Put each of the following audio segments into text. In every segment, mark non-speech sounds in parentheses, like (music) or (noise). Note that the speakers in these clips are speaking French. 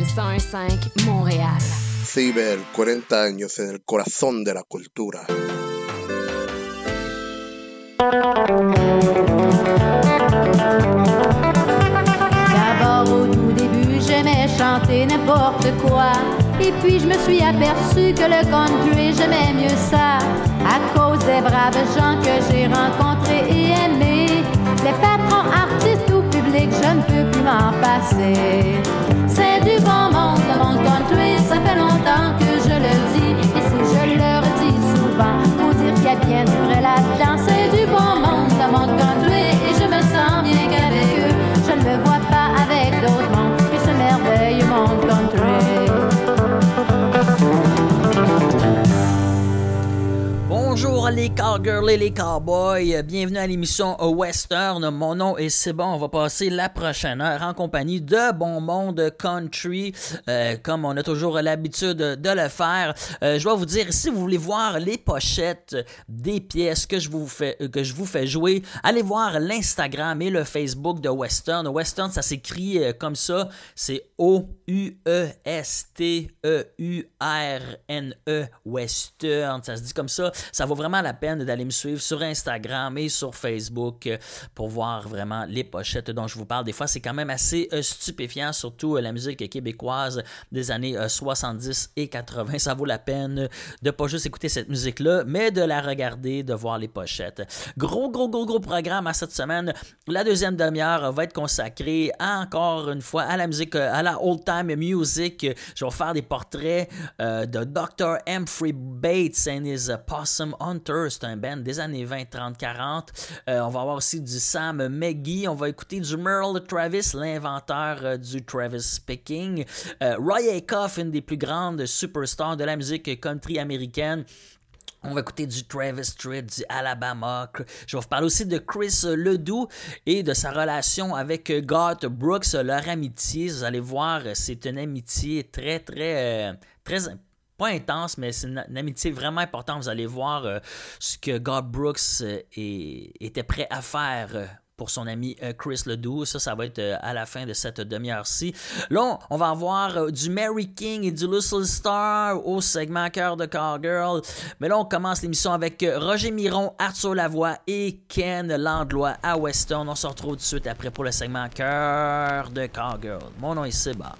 CIBL 101.5 Montréal. CIBL, 40 años en el corazón de la cultura. D'abord au tout début, j'aimais chanter n'importe quoi. Et puis je me suis aperçu que le country, j'aimais mieux ça. À cause des braves gens que j'ai rencontrés et aimés. Les patrons, artistes ou publics, je ne peux plus m'en passer. Ça fait longtemps que je le dis. Et si je le redis souvent, faut dire qu'il y a bien du vrai là-dedans. Bonjour les cowgirls et les cowboys, bienvenue à l'émission Western. Mon nom est Sébon. On va passer la prochaine heure en compagnie de Bon Monde Country, euh, comme on a toujours l'habitude de le faire. Euh, je dois vous dire, si vous voulez voir les pochettes des pièces que je vous fais, fais jouer, allez voir l'Instagram et le Facebook de Western. Western, ça s'écrit euh, comme ça, c'est O-U-E-S-T-E-U-R-N-E, Western. Ça se dit comme ça. Ça vaut vraiment la peine d'aller me suivre sur Instagram et sur Facebook euh, pour voir vraiment les pochettes dont je vous parle. Des fois, c'est quand même assez euh, stupéfiant, surtout euh, la musique québécoise des années 70 et 80. Ça vaut la peine de pas juste écouter cette musique-là, mais de la regarder, de voir les pochettes. Gros, gros, gros, gros programme à cette semaine. La deuxième demi-heure va être consacrée encore une fois à la musique, à la old time music. Je vais faire des portraits de Dr. Humphrey Bates and his Possum Hunter. C'est un band des années 20, 30, 40. on va avoir aussi du Sam McGee. On va écouter du Merle Travis, l'inventeur euh, du Travis Picking. Euh, Roy Acuff, une des plus grandes superstars de la musique country américaine. On va écouter du Travis Street, du Alabama. Je vais vous parler aussi de Chris Ledoux et de sa relation avec Garth Brooks, leur amitié. Vous allez voir, c'est une amitié très, très, euh, très pas intense, mais c'est une, amitié vraiment importante. Vous allez voir euh, ce que Garth Brooks euh, était prêt à faire euh, pour son ami Chris Ledoux. Ça, ça va être à la fin de cette demi-heure-ci. Là, on va avoir du Mary King et du Little Star au segment Cœur de Cowgirl. Mais là, on commence l'émission avec Roger Miron, Arthur Lavoie et Ken Landlois à Weston. On se retrouve tout de suite après pour le segment Cœur de Cowgirl. Mon nom est Seba.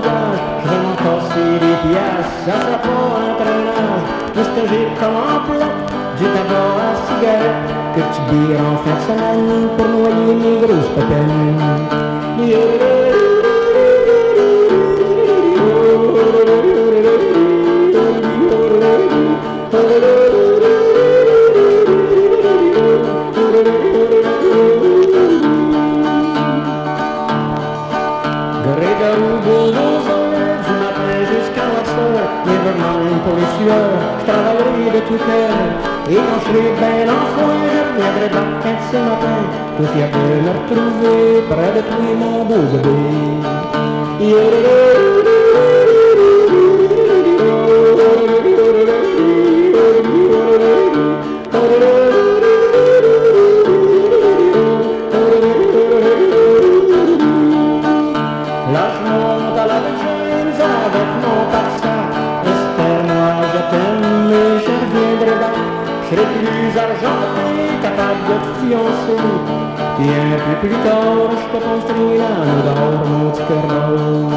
Gage Je vais m'en casser des piastres, ça sera pas un traînage Tout ce que j'ai comme emploi, du tabac à cigarette Que tu bires en fin de semaine tout cœur. Et quand je serai bien en foin, je reviendrai de ces matins, tout fier de me retrouver près de toi, mon beau Là tard, je te penserai l'âne d'or, mon petit cœur parmi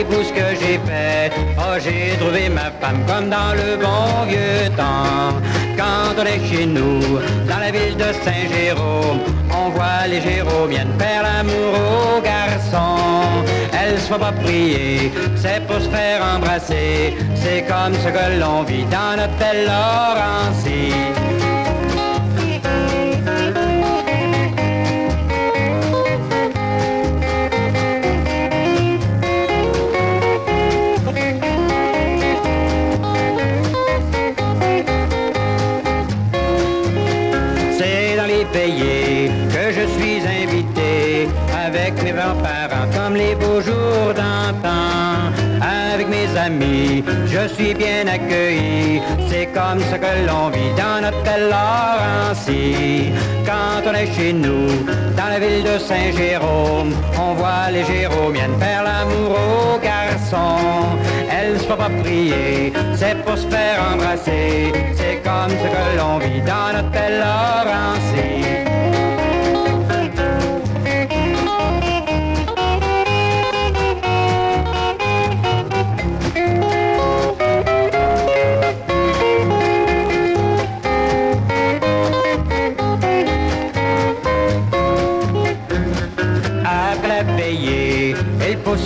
Ce que j'ai fait Oh, j'ai trouvé ma femme comme dans le bon vieux temps. Quand on est chez nous, dans la ville de Saint-Jérôme, on voit les Jéromiennes faire l'amour aux garçons. Elles sont pas priées, c'est pour se faire embrasser. C'est comme ce que l'on vit dans notre belle je suis bien accueilli. C'est comme ce que l'on vit dans notre belle Laurencie. Quand on est chez nous, dans la ville de Saint-Jérôme, on voit les Jéromiennes faire l'amour aux garçons. Elles ne sont pas priées, c'est pour se faire embrasser. C'est comme ce que l'on vit dans notre belle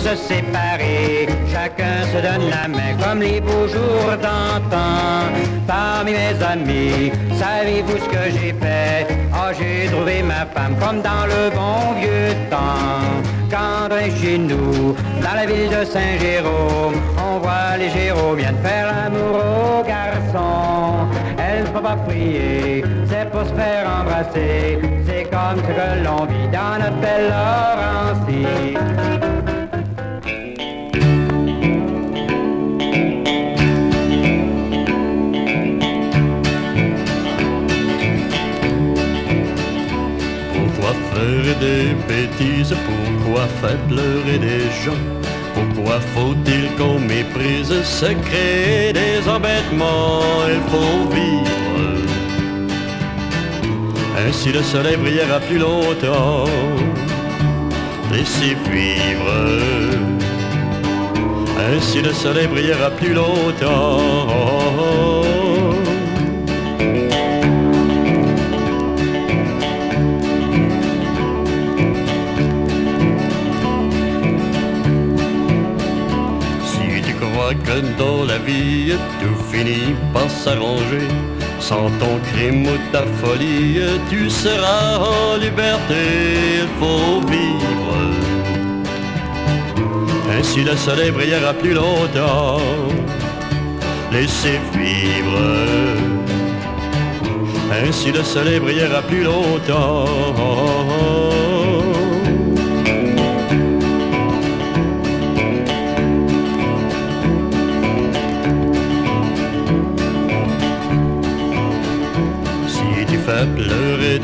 se séparer. Chacun se donne la main comme les beaux jours d'antan. Parmi mes amis, savez-vous ce que j'ai fait? Oh, j'ai trouvé ma femme comme dans le bon vieux temps. Quand on est chez nous, dans la ville de Saint-Jérôme, on voit les Jéromiennes faire l'amour aux garçons. Elles ne faut pas prier, c'est pour se faire embrasser. C'est comme ce que l'on vit dans notre belle Laurencie. Bêtises Pourquoi faire pleurer des gens? Pourquoi faut-il qu'on méprise se créer des embêtements? Il faut vivre. Ainsi le soleil brillera plus longtemps. Laissez vivre? Ainsi le soleil brillera plus longtemps dans la vie tout finit par s'arranger, sans ton crime ou ta folie, tu seras en liberté, il faut vivre. Ainsi le soleil brillera plus longtemps, laissez vivre. Ainsi le soleil brillera plus longtemps.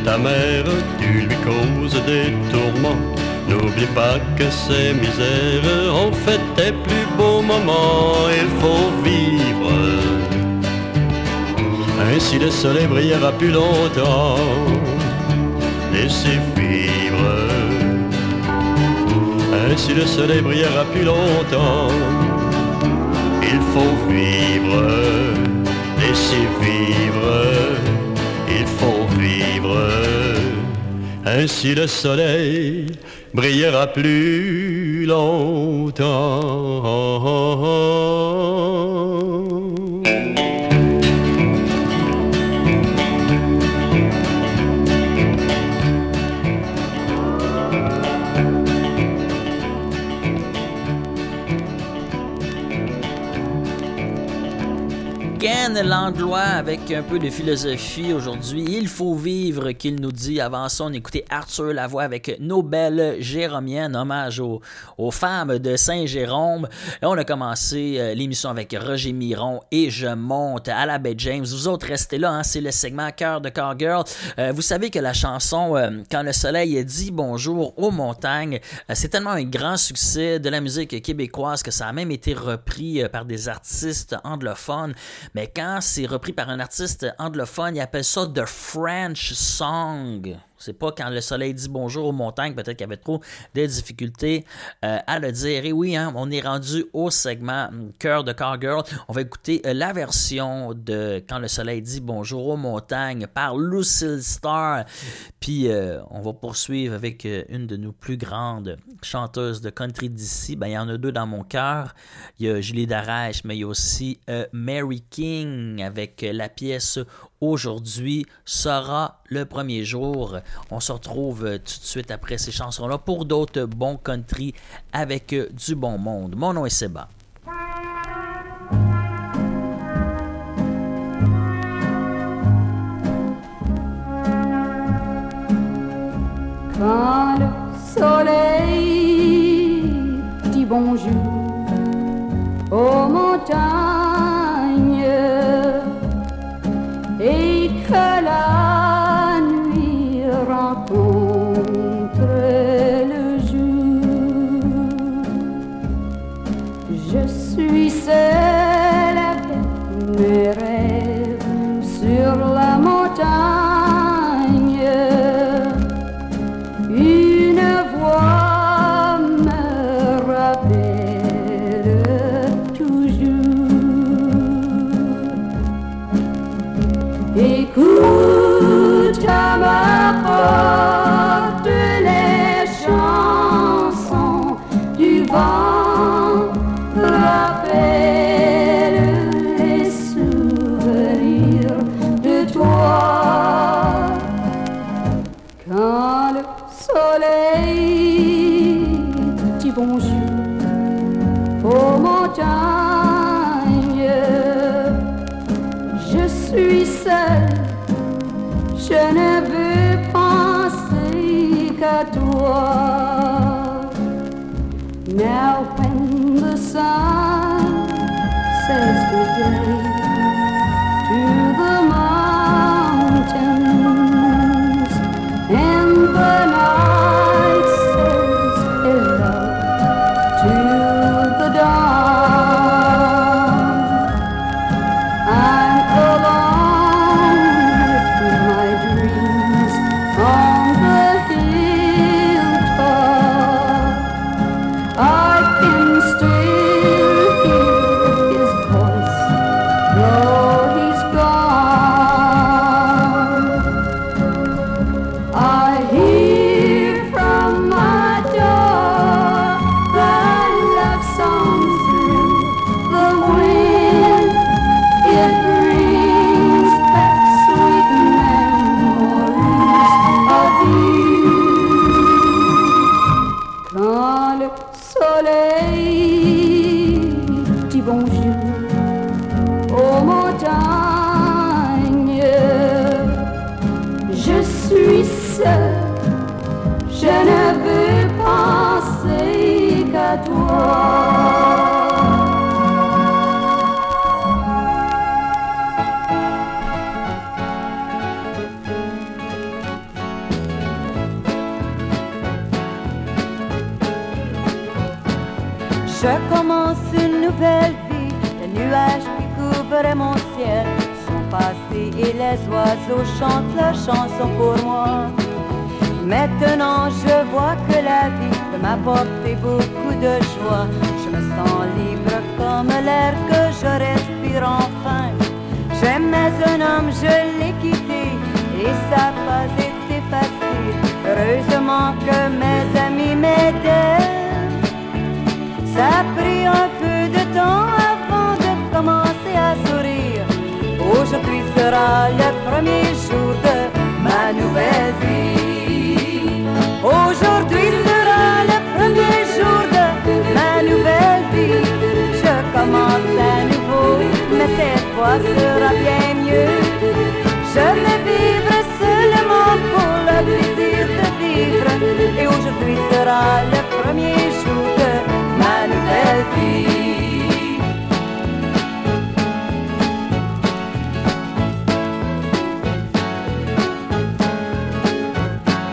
Ta mère, tu lui causes des tourments. N'oublie pas que ces misères ont fait tes plus beaux moments. Il faut vivre. Ainsi le soleil brillera plus longtemps. Laissez vivre. Ainsi le soleil brillera plus longtemps. Il faut vivre. Laissez vivre. Ainsi le soleil brillera plus longtemps. Langlois avec un peu de philosophie aujourd'hui. Il faut vivre, qu'il nous dit. Avant ça, on écoutait Arthur Lavoie avec Nos belles Jéromiennes, hommage aux, aux femmes de Saint-Jérôme. On a commencé euh, l'émission avec Roger Miron et Je monte à la baie James. Vous autres, restez là, hein, c'est le segment Cœur de Cowgirl. Euh, vous savez que la chanson euh, Quand le soleil dit bonjour aux montagnes, c'est tellement un grand succès de la musique québécoise que ça a même été repris par des artistes anglophones. Mais quand c'est repris par un artiste anglophone, il appelle ça The French Song. C'est pas quand le soleil dit bonjour aux montagnes, peut-être qu'il y avait trop de difficultés euh, à le dire. Et oui, hein, on est rendu au segment Cœur de Girl. On va écouter euh, la version de Quand le soleil dit bonjour aux montagnes par Lucille Starr. Puis euh, on va poursuivre avec une de nos plus grandes chanteuses de country d'ici. Ben, il y en a deux dans mon cœur. Il y a Julie Darèche, mais il y a aussi Mary King avec la pièce aujourd'hui sera le premier jour. On se retrouve euh, tout de suite après ces chansons-là pour d'autres bons country avec euh, du bon monde. Mon nom est Seba. Quand le soleil dit bonjour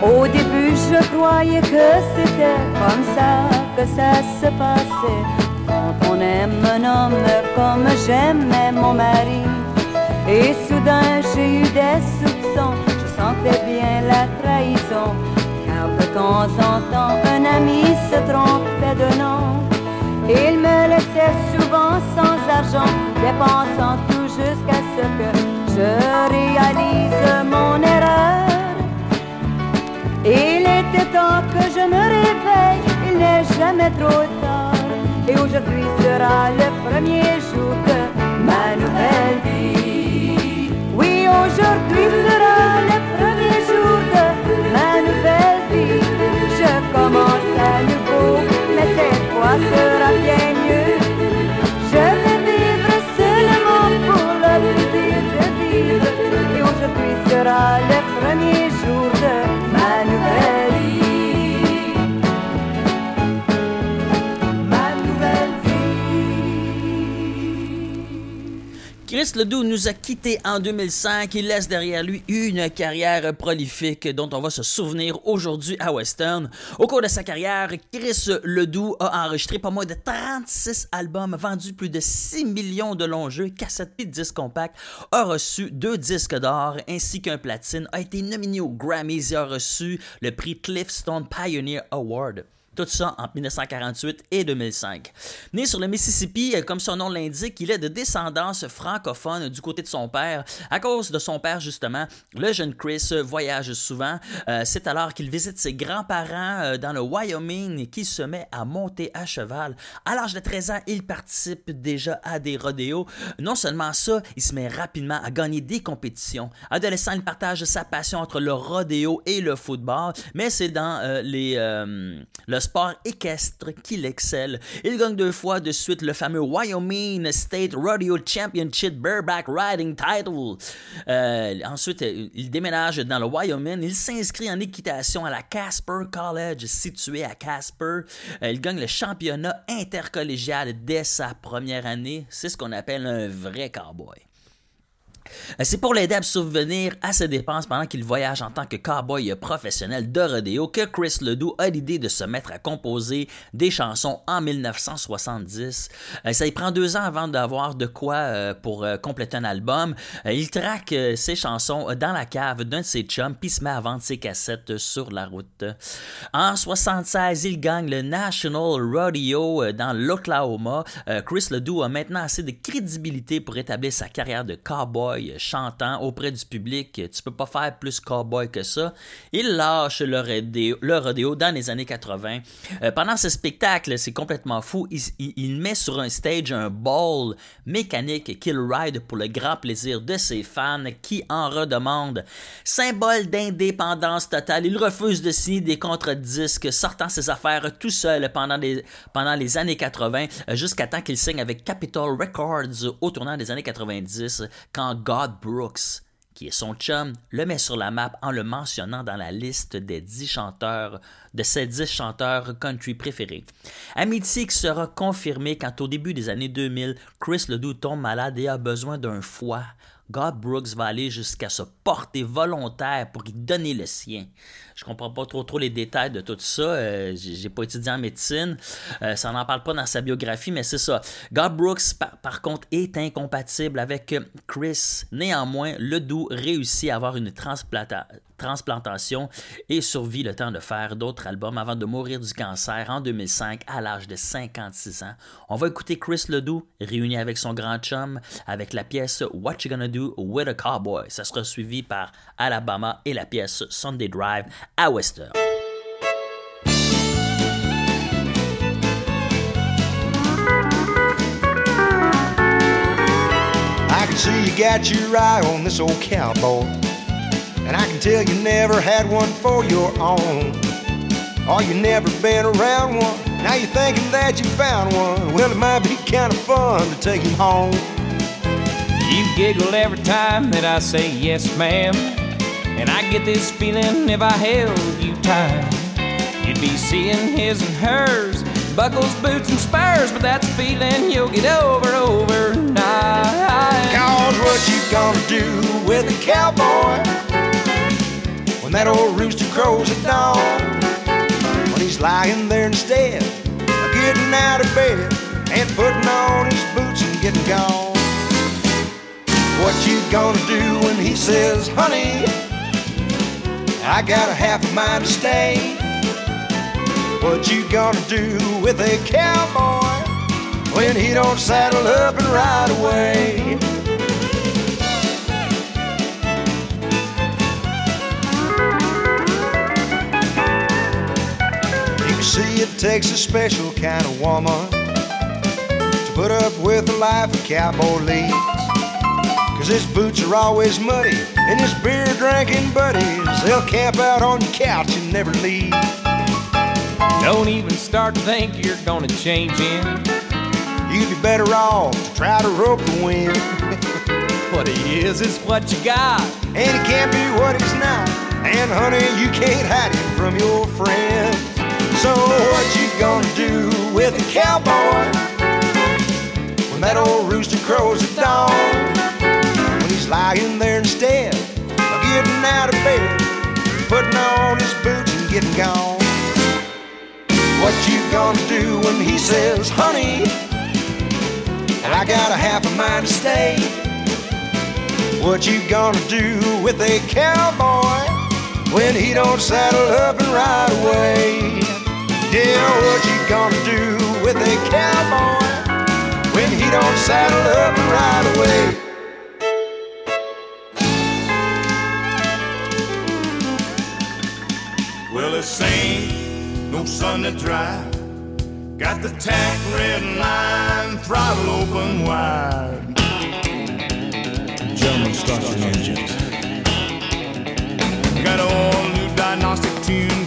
Au début, je croyais que c'était comme ça que ça se passait. Quand on aime un homme comme j'aimais mon mari, et soudain j'ai eu des soupçons, je sentais bien la trahison. Car de temps en temps, un ami se trompait de nom. Il me laissait souvent sans argent, dépensant tout jusqu'à ce que je réalise mon erreur. Il était temps que je me réveille, il n'est jamais trop tard. Et aujourd'hui sera le premier jour de ma nouvelle vie. Oui, aujourd'hui sera le premier jour de ma nouvelle vie. Je commence à nouveau, mais cette fois sera bien mieux. Je vais vivre seulement pour le plaisir de vivre. Et aujourd'hui sera le premier jour Chris Ledoux nous a quittés en 2005. Il laisse derrière lui une carrière prolifique dont on va se souvenir aujourd'hui à Western. Au cours de sa carrière, Chris Ledoux a enregistré pas moins de 36 albums, vendu plus de 6 millions de longs jeux, cassettes et disques compacts, a reçu deux disques d'or ainsi qu'un platine, a été nominé aux Grammys et a reçu le prix Cliffstone Pioneer Award. Tout ça en 1948 et 2005. Né sur le Mississippi, euh, comme son nom l'indique, il est de descendance francophone du côté de son père. À cause de son père, justement, le jeune Chris voyage souvent. Euh, C'est alors qu'il visite ses grands-parents euh, dans le Wyoming qu'il se met à monter à cheval. À l'âge de 13 ans, il participe déjà à des rodéos. Non seulement ça, il se met rapidement à gagner des compétitions. Adolescent, il partage sa passion entre le rodéo et le football, mais c'est dans les, le sport équestre qu'il excelle. Il gagne deux fois de suite le fameux Wyoming State Rodeo Championship Bareback Riding Title. Euh, ensuite, il déménage dans le Wyoming. Il s'inscrit en équitation à la Casper College, situé à Casper. Euh, il gagne le championnat intercollégial dès sa première année. C'est ce qu'on appelle un vrai cowboy. Euh, C'est pour l'aider à subvenir à ses dépenses pendant qu'il voyage en tant que cowboy professionnel de rodéo que Chris Ledoux a l'idée de se mettre à composer des chansons en 1970. Euh, Ça y prend deux ans avant d'avoir de quoi euh, pour compléter un album. Il traque ses chansons dans la cave d'un de ses chums puis se met à vendre ses cassettes sur la route. En 76, il gagne le National Rodeo dans l'Oklahoma. Chris Ledoux a maintenant assez de crédibilité pour établir sa carrière de cowboy chantant auprès du public. Tu peux pas faire plus cowboy que ça. Il lâche le rodéo, le rodéo dans les années 80. Euh, pendant ce spectacle, c'est complètement fou. Il, met sur un stage un ball mécanique qu'il ride pour le grand plaisir de ses fans qui en redemandent. Symbole d'indépendance totale, il refuse de signer des contrats de disques, sortant ses affaires tout seul pendant, des- pendant les années 80, euh, jusqu'à temps qu'il signe avec Capitol Records au tournant des années 90, quand God Brooks qui est son chum, le met sur la map en le mentionnant dans la liste des 10 chanteurs, de ses 10 chanteurs country préférés. Amitié sera confirmée quand au début des années 2000, Chris Ledoux tombe malade et a besoin d'un foie. God Brooks va aller jusqu'à se porter volontaire pour y donner le sien. Je comprends pas trop trop les détails de tout ça. euh, j'ai pas étudié en médecine. Euh, ça n'en parle pas dans sa biographie, mais c'est ça. God Brooks, par, contre, est incompatible avec Chris. Néanmoins, Ledoux réussit à avoir une transplanta- transplantation et survit le temps de faire d'autres albums avant de mourir du cancer en 2005 à l'âge de 56 ans. On va écouter Chris Ledoux réuni avec son grand chum avec la pièce What You Gonna Do with a Cowboy. Ça sera suivi par Alabama et la pièce Sunday Drive à Western. I can see you got your eye on this old cowboy. And I can tell you never had one for your own. Or you never been around one. Now you're thinking that you found one. Well, it might be kind of fun to take him home. You giggle every time that I say yes, ma'am. And I get this feeling if I held you tight, you'd be seeing his and hers, buckles, boots, and spurs. But that's a feeling you'll get over overnight. Cause what you gonna do with a cowboy when that old rooster crows at dawn? When he's lying there instead of getting out of bed and putting on his boots and getting gone. What you gonna do when he says, honey, I got a half a mind to stay. What you gonna do with a cowboy when he don't saddle up and ride away? You see, it takes a special kind of woman to put up with the life a cowboy leads. His boots are always muddy, and his beer drinking buddies, they'll camp out on your couch and never leave. Don't even start to think you're gonna change him. You'd be better off to try to rope the wind. (laughs) What he is is what you got. And he can't be what he's not. And honey, you can't hide him from your friends. So what you gonna do with a cowboy when that old rooster crows at dawn? Lying there instead of getting out of bed, putting on his boots and getting gone. What you gonna do when he says, honey, I got a half a mind to stay? What you gonna do with a cowboy when he don't saddle up and ride away? Yeah, what you gonna do with a cowboy when he don't saddle up and ride away? This ain't no sun to dry. Got the tack red line, throttle open wide. Gentlemen, start engines. Got all new diagnostic tune,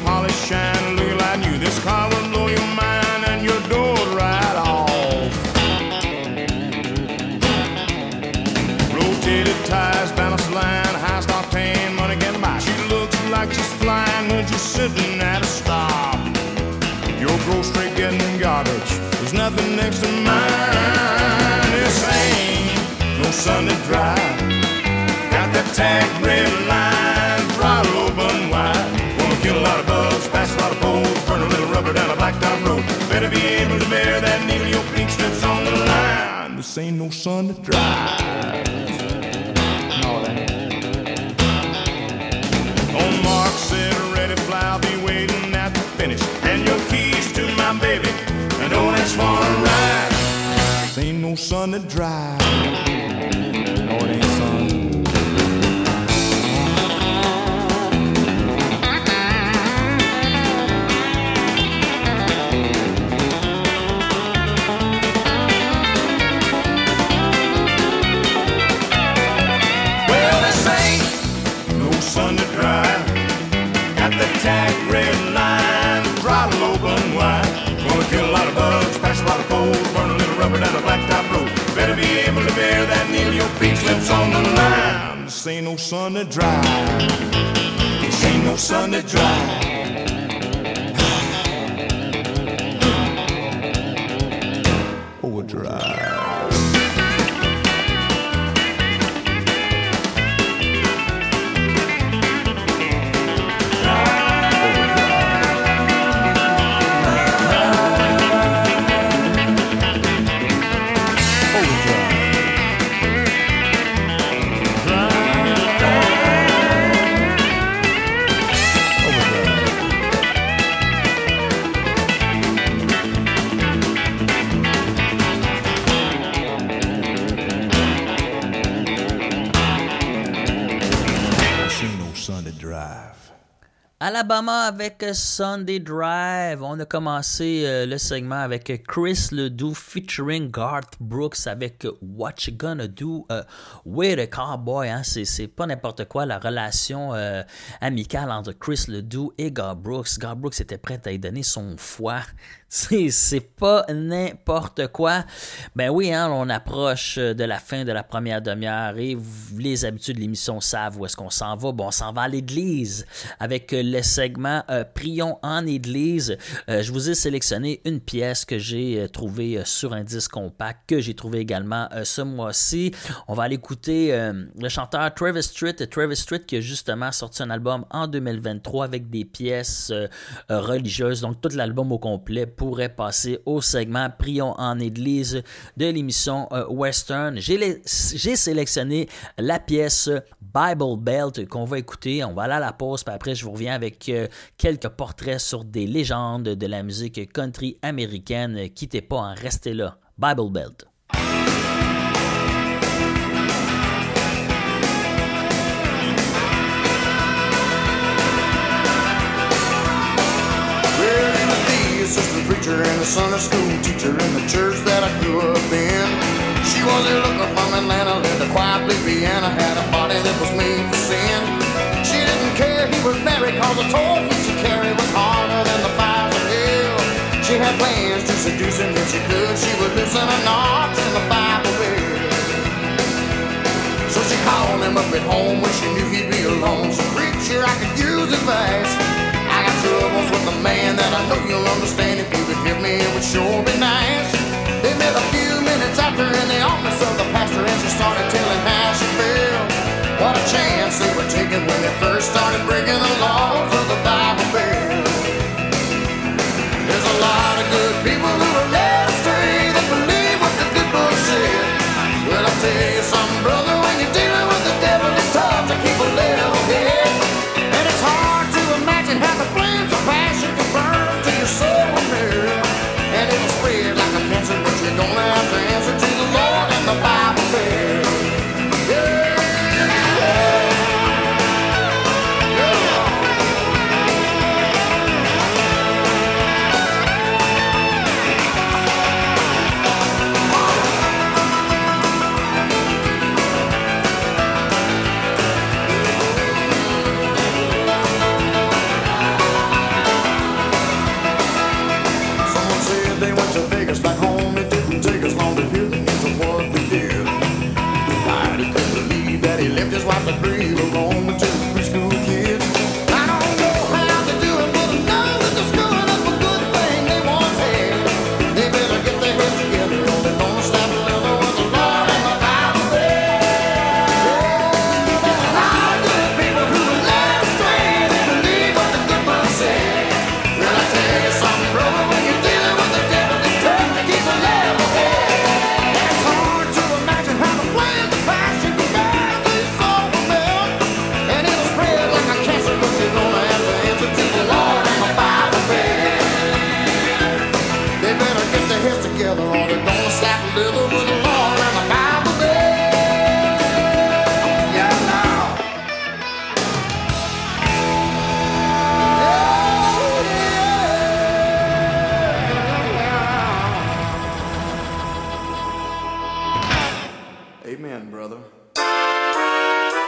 sitting at a stop. Your straight getting garbage. There's nothing next to mine. This ain't no sun to dry. Got that tag red line, throttle open wide. Wanna kill a lot of bugs, pass a lot of poles, burn a little rubber down a blacktop road. Better be able to bear that needle, your pink strips on the line. This ain't no sun to waiting finish. And your keys to my baby, and don't ask for a ride. This ain't no sun to dry. Slips on the line. This ain't no sun to dry. This ain't no sun to dry. (sighs) Overdrive. Alabama avec Sunday Drive. On a commencé euh, le segment avec Chris Ledoux featuring Garth Brooks avec What You Gonna Do euh, with a Cowboy. Hein? C'est, pas n'importe quoi la relation euh, amicale entre Chris Ledoux et Garth Brooks. Garth Brooks était prêt à y donner son foie. (laughs) C'est, pas n'importe quoi. Ben oui, hein, on approche de la fin de la première demi-heure et les habitudes de l'émission savent où est-ce qu'on s'en va. Bon, on s'en va à l'église avec le segment euh, Prions en église. Euh, je vous ai sélectionné une pièce que j'ai euh, trouvée sur un disque compact que j'ai trouvé également ce mois-ci. On va aller écouter le chanteur Travis Street. Travis Street qui a justement sorti un album en 2023 avec des pièces religieuses. Donc tout l'album au complet pourrait passer au segment Prions en Église de l'émission Western. J'ai sélectionné la pièce Bible Belt qu'on va écouter. On va aller à la pause, puis après je vous reviens avec euh, quelques portraits sur des légendes de la musique country américaine. Quittez pas, en restez là. Bible Belt. assistant preacher and a Sunday school teacher in the church that I grew up in. She was a looker from Atlanta, lived a quiet piano, had a body that was made for sin. She didn't care he was married cause tall piece of carry was harder than the fires of hell. She had plans to seduce him if she could. She would loosen a knot in the Bible belt. So she called him up at home when she knew he'd be alone. So preacher, I could use advice I got troubles with a man that I know you'll understand if you would hear me. It would sure be nice. They met a few minutes after in the office of the pastor, and she started telling how she felt. What a chance they were taking when they first started breaking the laws of the Bible Belt. is what the dream.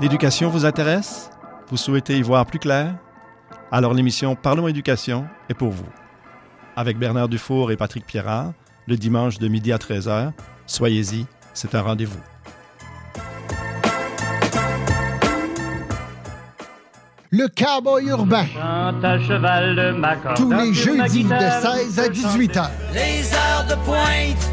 L'éducation vous intéresse? Vous souhaitez y voir plus clair? Alors l'émission Parlons éducation est pour vous. Avec Bernard Dufour et Patrick Pierrard, le dimanche de midi à 13h, soyez-y, c'est un rendez-vous. Le cowboy urbain. Tous les jeudis de 16 à 18 h. Les heures de pointe,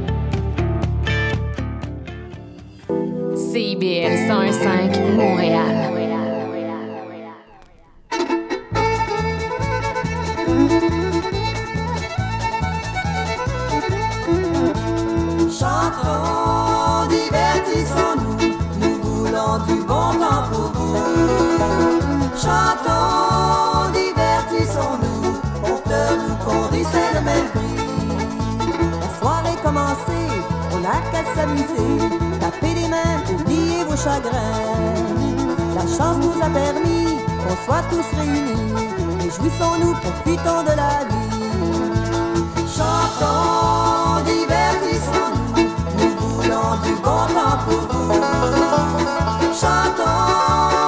CIBL 105 Montréal. Chantons, divertissons-nous, nous voulons du bon temps pour vous. Chantons, divertissons-nous, on pleure ou qu'on c'est le même prix. La soirée commencée, on n'a qu'à s'amuser chagrins. La chance nous a permis qu'on soit tous réunis. Réjouissons-nous, profitons de la vie. Chantons, divertissons-nous, nous voulons du bon temps pour vous. Chantons,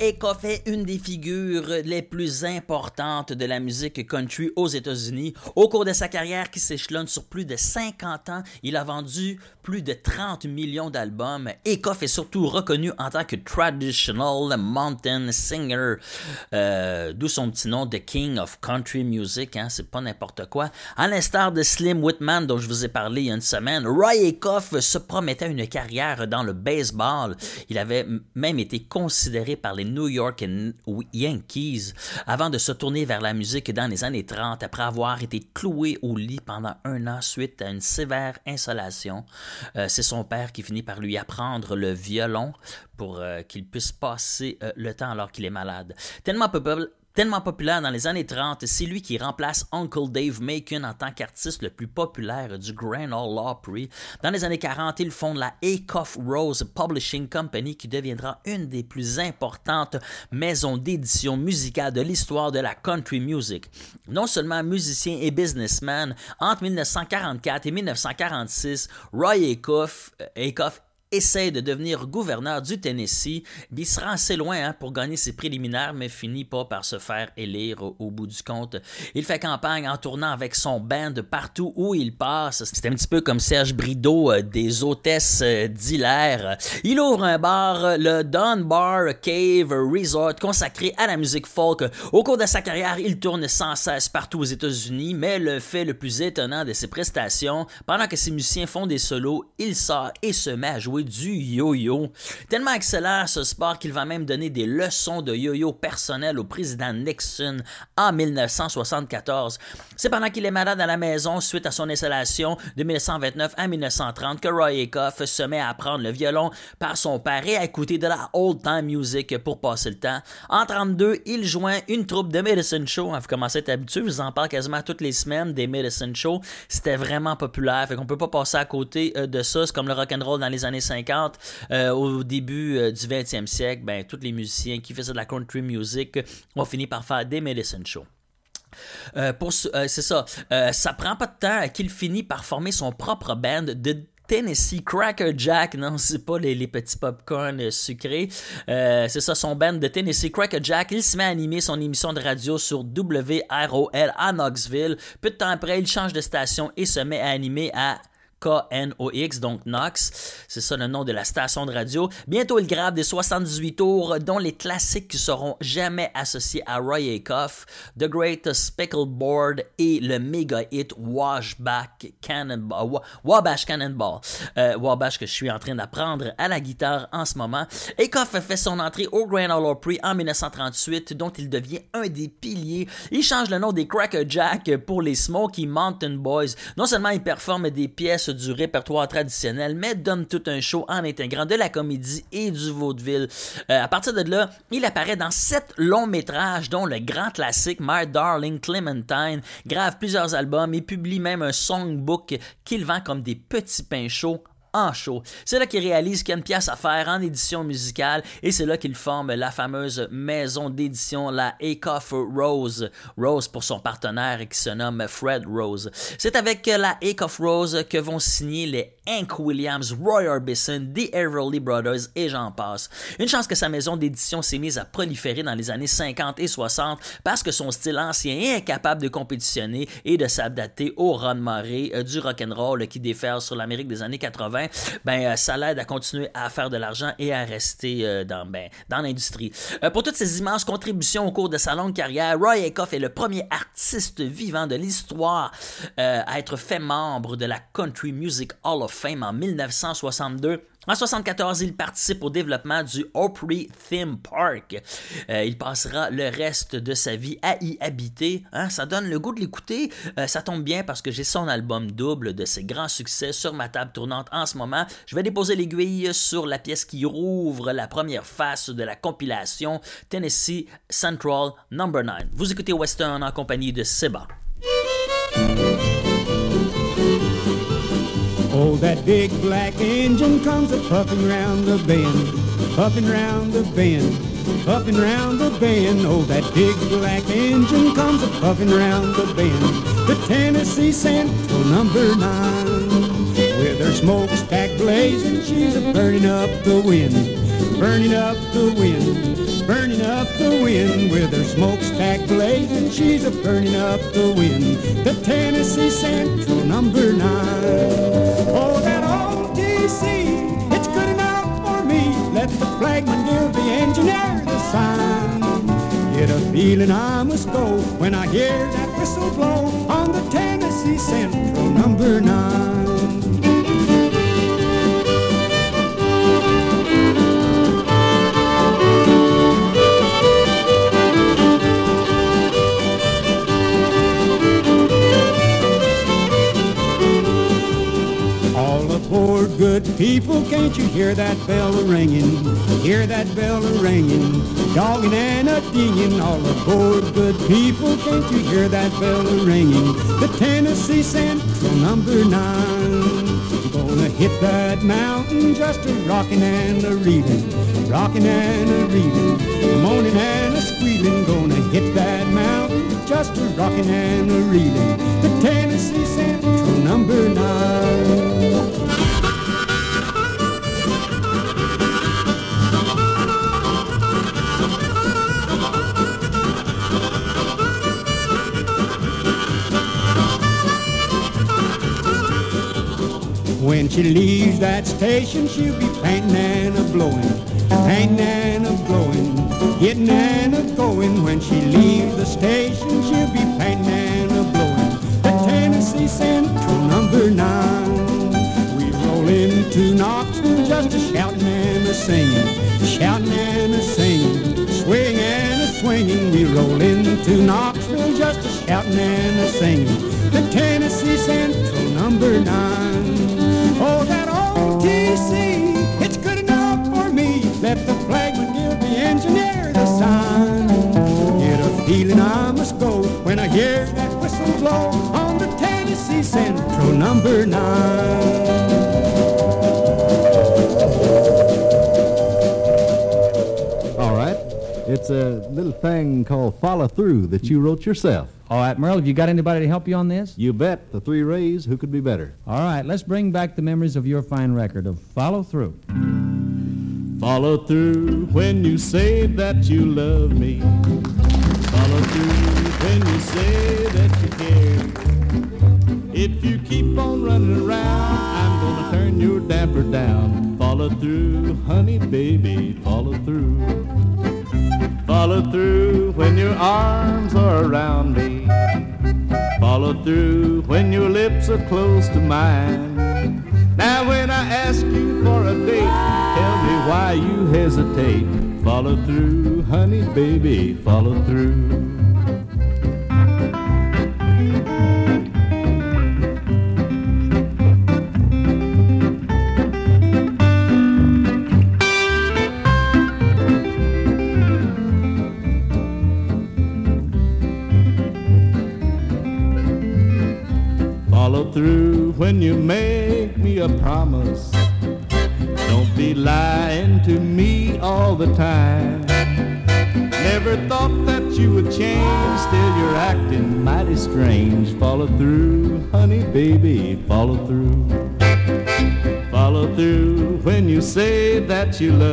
1903, Roy Acuff est une des figures les plus importantes de la musique country aux États-Unis. Au cours de sa carrière qui s'échelonne sur plus de 50 ans, il a vendu plus de 30 millions d'albums. Acuff est surtout reconnu en tant que traditional mountain singer, euh, d'où son petit nom de King of Country Music. Hein, c'est pas n'importe quoi. À l'instar de Slim Whitman dont je vous ai parlé il y a une semaine, Roy Acuff se promettait une carrière dans le baseball. Il avait même été considéré par les New York Yankees avant de se tourner vers la musique dans les années 30 après avoir été cloué au lit pendant un an suite à une sévère insolation. Euh, c'est son père qui finit par lui apprendre le violon pour euh, qu'il puisse passer euh, le temps alors qu'il est malade. Tellement populaire Tellement populaire dans les années 30, c'est lui qui remplace Uncle Dave Macon en tant qu'artiste le plus populaire du Grand Ole Opry. Dans les années 40, il fonde la Acuff Rose Publishing Company qui deviendra une des plus importantes maisons d'édition musicale de l'histoire de la country music. Non seulement musicien et businessman, entre 1944 et 1946, Roy Acuff, euh, Essaie de devenir gouverneur du Tennessee. Il se rend assez loin hein, pour gagner ses préliminaires, mais finit pas par se faire élire au, au, bout du compte. Il fait campagne en tournant avec son band partout où il passe. C'est un petit peu comme Serge Brideau euh, des hôtesses euh, d'Hilaire. Il ouvre un bar, euh, le Dunbar Cave Resort, consacré à la musique folk. Au cours de sa carrière, il tourne sans cesse partout aux États-Unis, mais le fait le plus étonnant de ses prestations, pendant que ses musiciens font des solos, il sort et se met à jouer du yo-yo. Tellement excellent ce sport qu'il va même donner des leçons de yo-yo personnelles au président Nixon en 1974. C'est pendant qu'il est malade à la maison suite à son installation de 1929 à 1930 que Roy Acuff se met à apprendre le violon par son père et à écouter de la old time music pour passer le temps. En 32, il joint une troupe de Medicine Show. Vous commencez à être habitué, vous en parle quasiment toutes les semaines des Medicine Show. C'était vraiment populaire, fait qu'on peut pas passer à côté euh, de ça. C'est comme le rock'n'roll dans les années 50. Euh, au début euh, du 20e siècle, ben, tous les musiciens qui faisaient de la country music ont fini par faire des Medicine Show. Euh, c'est ça, ça prend pas de temps qu'il finit par former son propre band de Tennessee Cracker Jack, non, c'est pas les, les petits popcorn sucrés. C'est ça, son band de Tennessee Cracker Jack. Il se met à animer son émission de radio sur WROL à Knoxville. Peu de temps après, il change de station et se met à animer à KNOX, donc Knox. C'est ça le nom de la station de radio. Bientôt, il grave des 78 tours, dont les classiques qui seront jamais associés à Roy Acuff, The Great Speckleboard et le méga hit Washback Cannonball. Wabash Cannonball. Euh, Wabash que je suis en train d'apprendre à la guitare en ce moment. Acuff fait son entrée au Grand Ole Opry en 1938, dont il devient un des piliers. Il change le nom des Cracker Jack pour les Smoky Mountain Boys. Non seulement il performe des pièces du répertoire traditionnel, mais donne tout un show en intégrant de la comédie et du vaudeville. Euh, à partir de là, il apparaît dans sept longs métrages, dont le grand classique My Darling Clementine, grave plusieurs albums et publie même un songbook qu'il vend comme des petits pains chauds en. C'est là qu'il réalise qu'il y a une pièce à faire en édition musicale et c'est là qu'il forme la fameuse maison d'édition, la Acuff Rose. Rose pour son partenaire qui se nomme Fred Rose. C'est avec la Acuff Rose que vont signer les Hank Williams, Roy Orbison, The Everly Brothers et j'en passe. Une chance que sa maison d'édition s'est mise à proliférer dans les années 50 et 60 parce que son style ancien est incapable de compétitionner et de s'adapter au run marée euh, du rock'n'roll qui déferle sur l'Amérique des années 80, ben euh, ça l'aide à continuer à faire de l'argent et à rester euh, dans, ben, dans l'industrie. pour toutes ces immenses contributions au cours de sa longue carrière, Roy Acuff est le premier artiste vivant de l'histoire à être fait membre de la Country Music Hall of Fame en 1962 en 1974, il participe au développement du Opry Theme Park. Euh, il passera le reste de sa vie à y habiter. Hein. Ça donne le goût de l'écouter. Euh, ça tombe bien parce que j'ai son album double de ses grands succès sur ma table tournante en ce moment. Je vais déposer l'aiguille sur la pièce qui rouvre la première face de la compilation Tennessee Central No. 9. Vous écoutez Western en compagnie de Seba. Oh, that big black engine comes a puffing round the bend, puffing round the bend, puffing round the bend. Oh, that big black engine comes a puffing round the bend. The Tennessee Central number nine, with her smokestack blazing, she's a burning up the wind, burning up the wind, burning up the wind. With her smokestack blazing, she's a burning up the wind. The Tennessee Central number nine. Oh, that old TC, it's good enough for me. Let the flagman give the engineer the sign. Get a feeling I must go when I hear that whistle blow on the Tennessee Central number nine. All good people, can't you hear that bell a-ringing? Hear that bell a-ringing, dogging and a dinging. All aboard, good people, can't you hear that bell a-ringing? The Tennessee Central number nine. Gonna hit that mountain, just a rocking and a reeling, rocking and a reeling, moaning and a squealing. Gonna hit that mountain, just a rocking and a she leaves that station, she'll be painting and a blowing, painting and a blowing, getting and a going. When she leaves the station, she'll be painting and a blowing. The Tennessee Central number nine. We roll into Knoxville just a shouting and a singing, shouting and a singing, swing and a swinging. We roll into Knoxville just a shouting and a singing. The Tennessee Central number nine. Oh, that old TC, it's good enough for me. Let the flagman give the engineer the sign. Get a feeling I must go when I hear that whistle blow on the Tennessee Central number nine. All right. It's a little thing called Follow Through that you wrote yourself. All right, Merle, have you got anybody to help you on this? You bet. The three rays, who could be better? All right, let's bring back the memories of your fine record of Follow Through. Follow through when you say that you love me. Follow through when you say that you care. If you keep on running around, I'm gonna turn your damper down. Follow through, honey baby, follow through. Follow through when your arms are around me. Follow through when your lips are close to mine. Now when I ask you for a date, tell me why you hesitate. Follow through, honey baby, follow through. That you love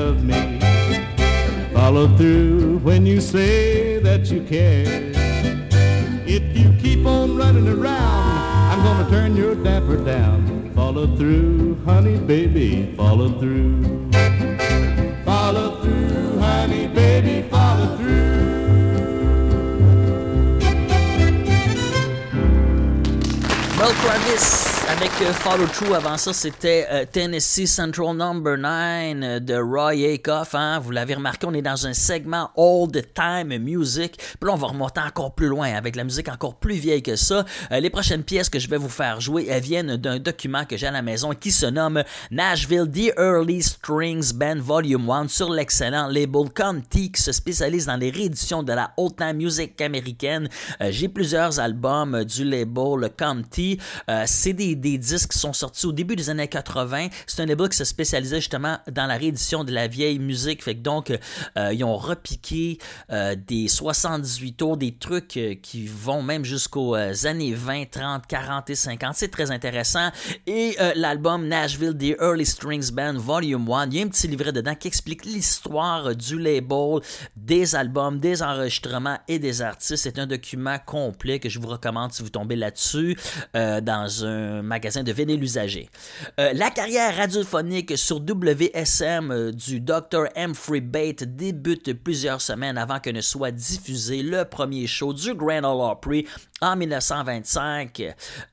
Avant ça, c'était euh, Tennessee Central Number 9 euh, de Roy Acuff. Hein? Vous l'avez remarqué, on est dans un segment Old Time Music. Puis là, on va remonter encore plus loin avec la musique encore plus vieille que ça. Euh, les prochaines pièces que je vais vous faire jouer, elles viennent d'un document que j'ai à la maison qui se nomme Nashville The Early Strings Band Volume 1 sur l'excellent label Conti qui se spécialise dans les rééditions de la haute musique américaine. Euh, j'ai plusieurs albums du label le Conti. Euh, c'est des, des, disques qui sont sortis au début des années 80. C'est un label qui se spécialisait justement dans la réédition de la vieille musique. Fait que donc, ils ont repiqué des 70 des trucs euh, qui vont même jusqu'aux euh, années 20, 30, 40 et 50. C'est très intéressant. Et euh, l'album Nashville des Early Strings Band Volume 1, il y a un petit livret dedans qui explique l'histoire du label, des albums, des enregistrements et des artistes. C'est un document complet que je vous recommande si vous tombez là-dessus dans un magasin de vinyle usagé. La carrière radiophonique sur WSM du Dr. Humphrey Bate débute plusieurs semaines avant que ne soit diffusée le premier show du Grand Ole Opry en 1925.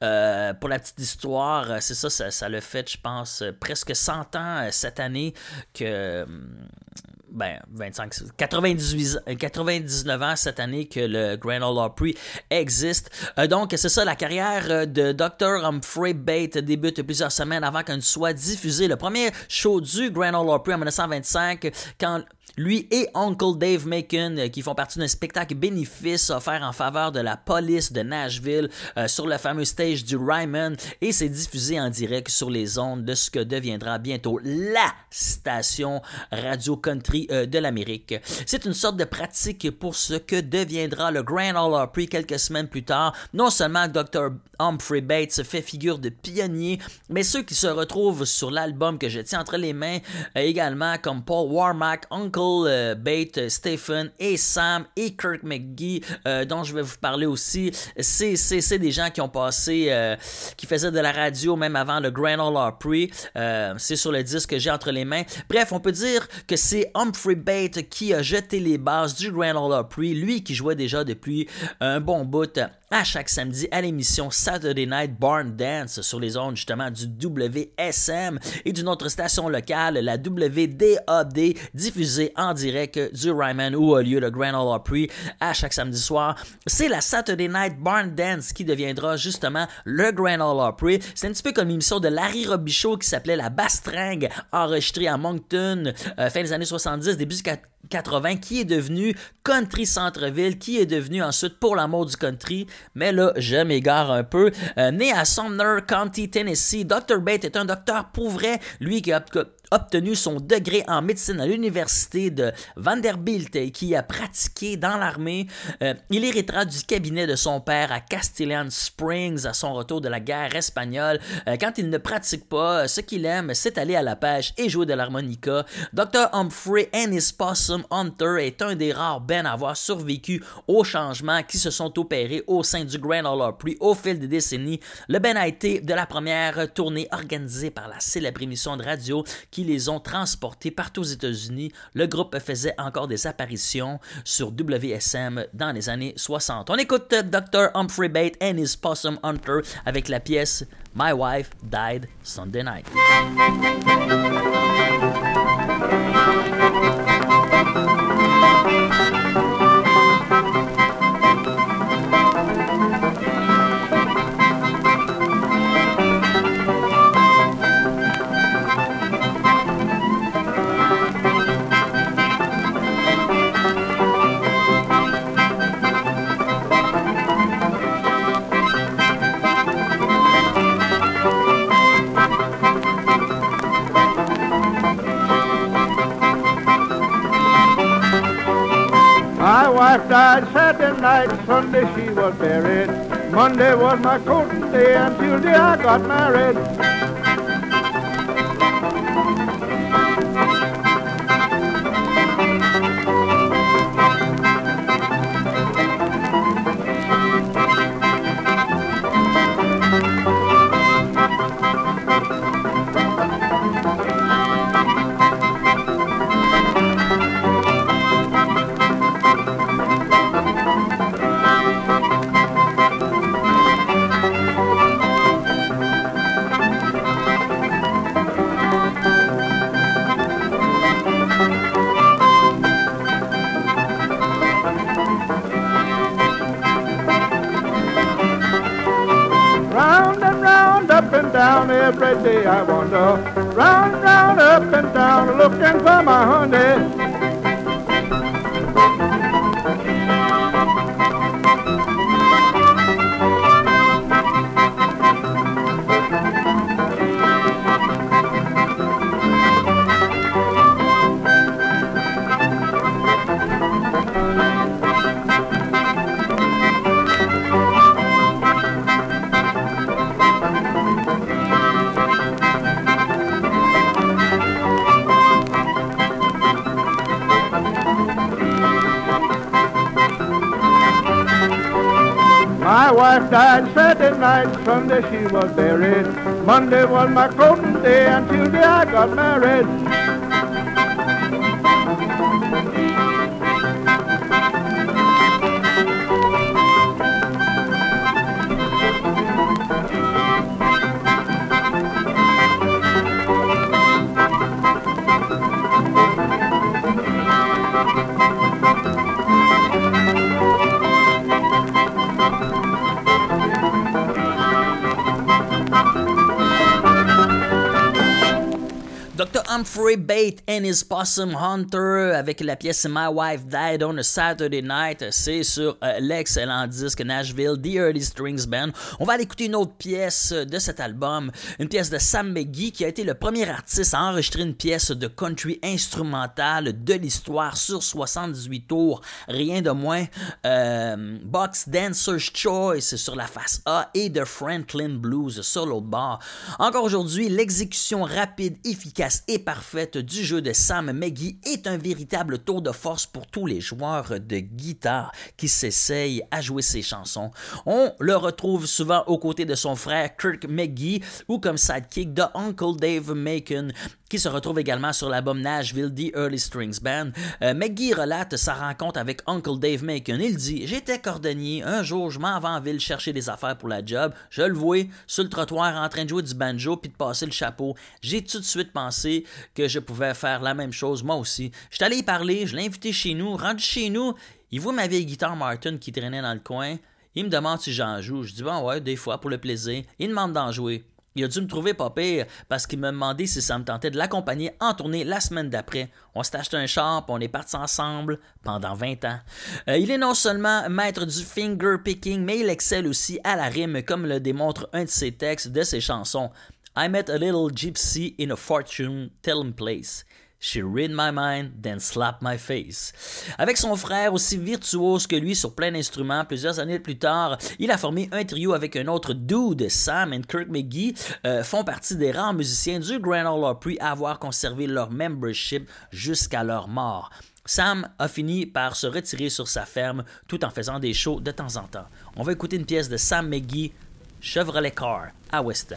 Euh, pour la petite histoire, c'est ça, ça, le fait, je pense, presque 100 ans euh, cette année que... hum, ben, 25, 98, euh, 99 ans cette année que le Grand Ole Opry existe. Euh, donc, c'est ça, la carrière de Dr. Humphrey Bate débute plusieurs semaines avant qu'elle ne soit diffusée. Le premier show du Grand Ole Opry en 1925, quand lui et Uncle Dave Macon, euh, qui font partie d'un spectacle bénéfice offert en faveur de la police de Nashville euh, sur le fameux stage du Ryman, et c'est diffusé en direct sur les ondes de ce que deviendra bientôt la station radio country euh, de l'Amérique. C'est une sorte de pratique pour ce que deviendra le Grand Ole Opry quelques semaines plus tard. Non seulement Dr. Humphrey Bates fait figure de pionnier, mais ceux qui se retrouvent sur l'album que je tiens entre les mains également, comme Paul Warmack, Uncle euh, Bate, Stephen et Sam et Kirk McGee, euh, dont je vais vous parler aussi, c'est, des gens qui ont passé, euh, qui faisaient de la radio même avant le Grand Ole Opry. C'est sur le disque que j'ai entre les mains. Bref, on peut dire que c'est Humphrey Bate qui a jeté les bases du Grand Ole Opry, lui qui jouait déjà depuis un bon bout à chaque samedi à l'émission Saturday Night Barn Dance sur les ondes justement du WSM et d'une autre station locale, la WDAD, diffusée en direct du Ryman où a lieu le Grand Ole Opry à chaque samedi soir. C'est la Saturday Night Barn Dance qui deviendra justement le Grand Ole Opry. C'est un petit peu comme l'émission de Larry Robichaud qui s'appelait La Bastringue, enregistrée à Moncton euh, fin des années 70, début des 80 qui est devenu Country Centre-Ville, qui est devenu ensuite Pour l'amour du country. Mais là, je m'égare un peu. Euh, né à Sumner County, Tennessee, Dr. Bate est un docteur pour vrai, lui qui a obtenu son degré en médecine à l'université de Vanderbilt et qui a pratiqué dans l'armée. Euh, il héritera du cabinet de son père à Castellan Springs à son retour de la guerre espagnole. Euh, quand il ne pratique pas, ce qu'il aime, c'est aller à la pêche et jouer de l'harmonica. Dr. Humphrey and his Possum Hunter est un des rares bands à avoir survécu aux changements qui se sont opérés au sein du Grand Ole Opry au fil des décennies. Le band a été de la première tournée organisée par la célèbre émission de radio qui les ont transportés partout aux États-Unis. Le groupe faisait encore des apparitions sur WSM dans les années 60. On écoute Dr. Humphrey Bate and his Possum Hunter avec la pièce My Wife Died Sunday Night. Wife died Saturday night, Sunday she was buried. Monday was my courting day, and Tuesday I got married. Every day I wander. Round, round, up and down, looking for my honey. Died Saturday night, Sunday she was buried. Monday was my courting day, and Tuesday I got married. Humphrey Bate and his Possum Hunter avec la pièce My Wife Died on a Saturday Night. C'est sur euh, l'excellent disque Nashville, The Early Strings Band. On va aller écouter une autre pièce de cet album, une pièce de Sam McGee qui a été le premier artiste à enregistrer une pièce de country instrumentale de l'histoire sur 78 tours, rien de moins. Euh, Box Dancer's Choice sur la face A et The Franklin Blues sur l'autre bord. Encore aujourd'hui, l'exécution rapide, efficace et parfaite du jeu de Sam McGee est un véritable tour de force pour tous les joueurs de guitare qui s'essayent à jouer ses chansons. On le retrouve souvent aux côtés de son frère Kirk McGee ou comme sidekick de Uncle Dave Macon qui se retrouve également sur l'album Nashville The Early Strings Band. Euh, McGee relate sa rencontre avec Uncle Dave Macon. Il dit J'étais cordonnier, un jour je m'en vais en ville chercher des affaires pour la job. Je le vois sur le trottoir en train de jouer du banjo puis de passer le chapeau. J'ai tout de suite pensé que je pouvais faire la même chose moi aussi. Je allé y parler, je l'ai invité chez nous. Rendu chez nous, il voit ma vieille guitare Martin qui traînait dans le coin. Il me demande si j'en joue. Je dis Bon, ouais, des fois pour le plaisir. Il demande d'en jouer. Il a dû me trouver pas pire parce qu'il m'a demandé si ça me tentait de l'accompagner en tournée la semaine d'après. On s'est acheté un char, puis on est partis ensemble pendant 20 ans. Euh, il est non seulement maître du finger picking, mais il excelle aussi à la rime, comme le démontre un de ses textes de ses chansons. I met a little gypsy in a fortune telling place. She read my mind, then slapped my face. Avec son frère aussi virtuose que lui sur plein d'instruments, plusieurs années plus tard, il a formé un trio avec un autre dude, Sam et Kirk McGee, euh, font partie des rares musiciens du Grand Ole Opry à avoir conservé leur membership jusqu'à leur mort. Sam a fini par se retirer sur sa ferme tout en faisant des shows de temps en temps. On va écouter une pièce de Sam McGee, Chevrolet Car, à West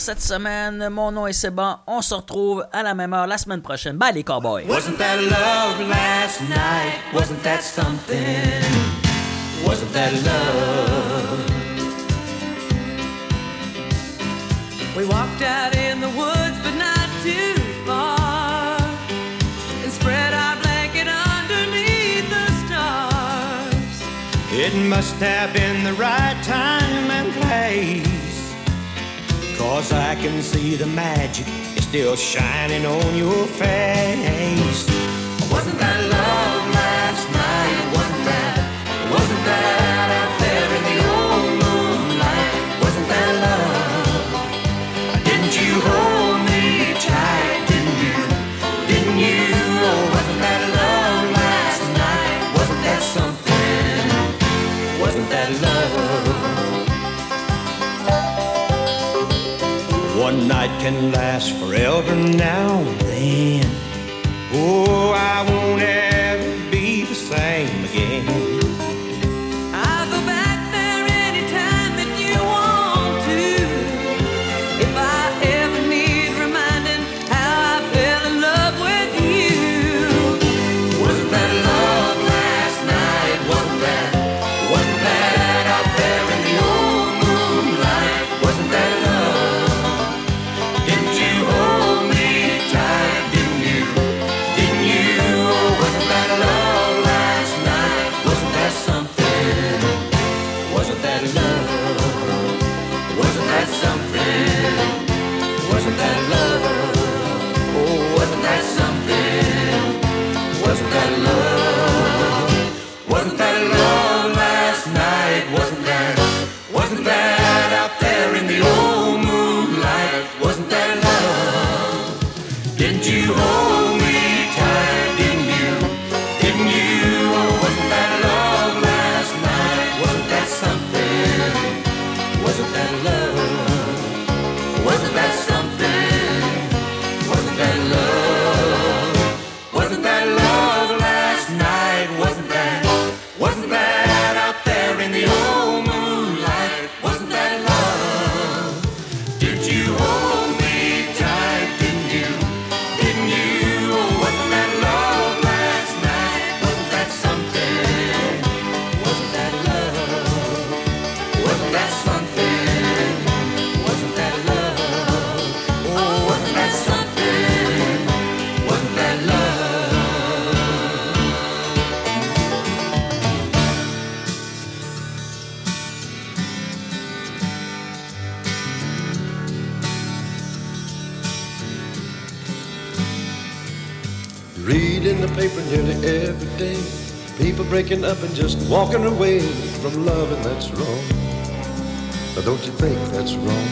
cette semaine. Mon nom est Séban. On se retrouve à la même heure la semaine prochaine. Bye les cowboys. Wasn't that love last night? Wasn't that something? Wasn't that love? We walked out in the woods, but not too far, and spread our blanket underneath the stars. It must have been the right time Cause I can see the magic is still shining on your face. Wasn't that love? night can last forever now and then. Oh, I won't ever. Up and just walking away from love, and that's wrong. Now don't you think that's wrong?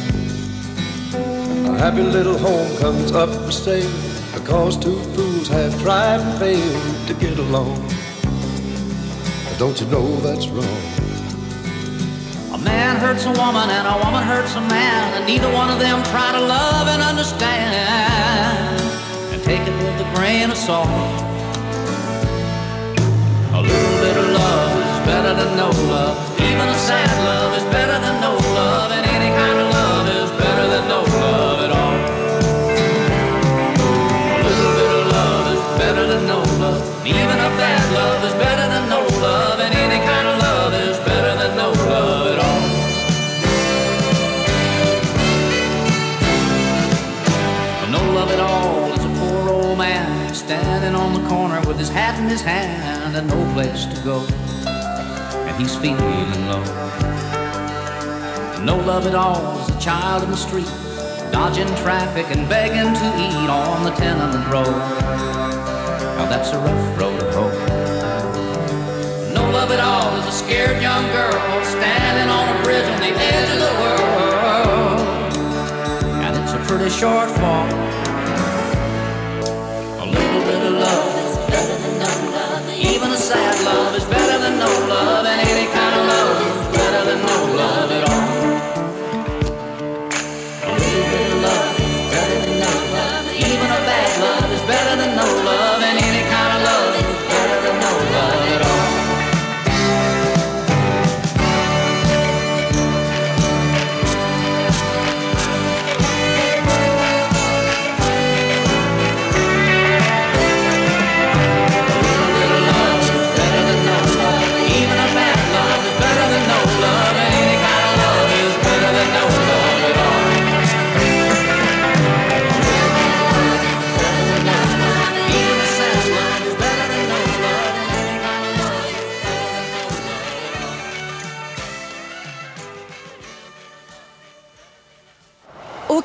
A happy little home comes up for sale because two fools have tried and failed to get along. Now don't you know that's wrong? A man hurts a woman and a woman hurts a man, and neither one of them try to love and understand. And take it with a grain of salt. Than no love. Even a sad love is better than no love, and any kind of love is better than no love at all. A little bit of love is better than no love. Even a bad love is better than no love, and any kind of love is better than no love at all. No love at all is a poor old man standing on the corner with his hat in his hand and no place to go. He's feeling low. No love at all is a child in the street, dodging traffic and begging to eat on the tenement road. Now that's a rough road to hoe. No love at all is a scared young girl standing on a bridge on the edge of the world. And it's a pretty short fall. A little bit of love is better than no love. Even a sad love is better no love, and any kind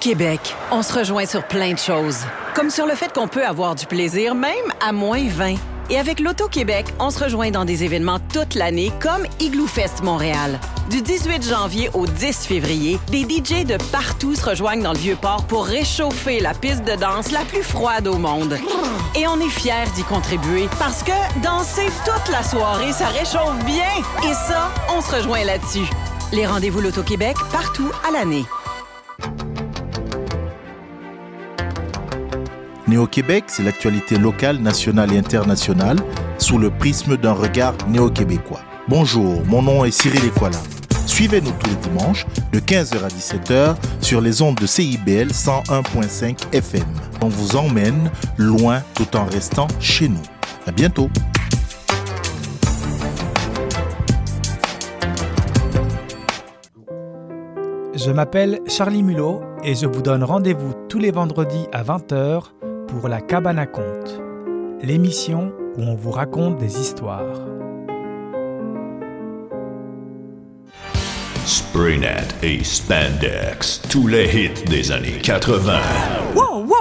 Québec, on se rejoint sur plein de choses. Comme sur le fait qu'on peut avoir du plaisir même à moins 20. Et avec l'Auto-Québec, on se rejoint dans des événements toute l'année comme Igloo Fest Montréal. Du 18 janvier au 10 février, des DJ de partout se rejoignent dans le Vieux-Port pour réchauffer la piste de danse la plus froide au monde. Et on est fiers d'y contribuer parce que danser toute la soirée, ça réchauffe bien. Et ça, on se rejoint là-dessus. Les rendez-vous l'Auto-Québec partout à l'année. Néo-Québec, c'est l'actualité locale, nationale et internationale sous le prisme d'un regard néo-québécois. Bonjour, mon nom est Cyril Equala. Suivez-nous tous les dimanches de 15h à 17h sur les ondes de CIBL 101.5 FM. On vous emmène loin tout en restant chez nous. À bientôt. Je m'appelle Charlie Mulot et je vous donne rendez-vous tous les vendredis à 20h pour La Cabane à Contes, l'émission où on vous raconte des histoires. Spraynet et Spandex, tous les hits des années 80. Wow,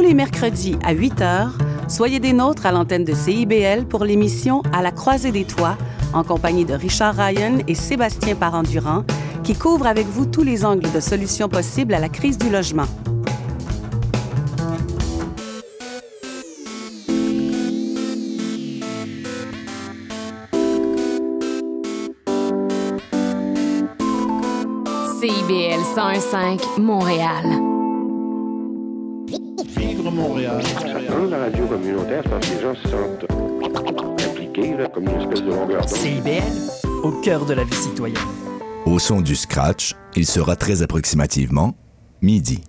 Tous les mercredis à 8 h, soyez des nôtres à l'antenne de CIBL pour l'émission À la croisée des toits, en compagnie de Richard Ryan et Sébastien Parent-Durand, qui couvrent avec vous tous les angles de solutions possibles à la crise du logement. CIBL 101.5 Montréal. Vivre Montréal. Dans la radio communautaire, c'est parce que les gens se sentent impliqués là, comme une espèce de longueur d'onde. CIBL, au cœur de la vie citoyenne. Au son du scratch, il sera très approximativement midi.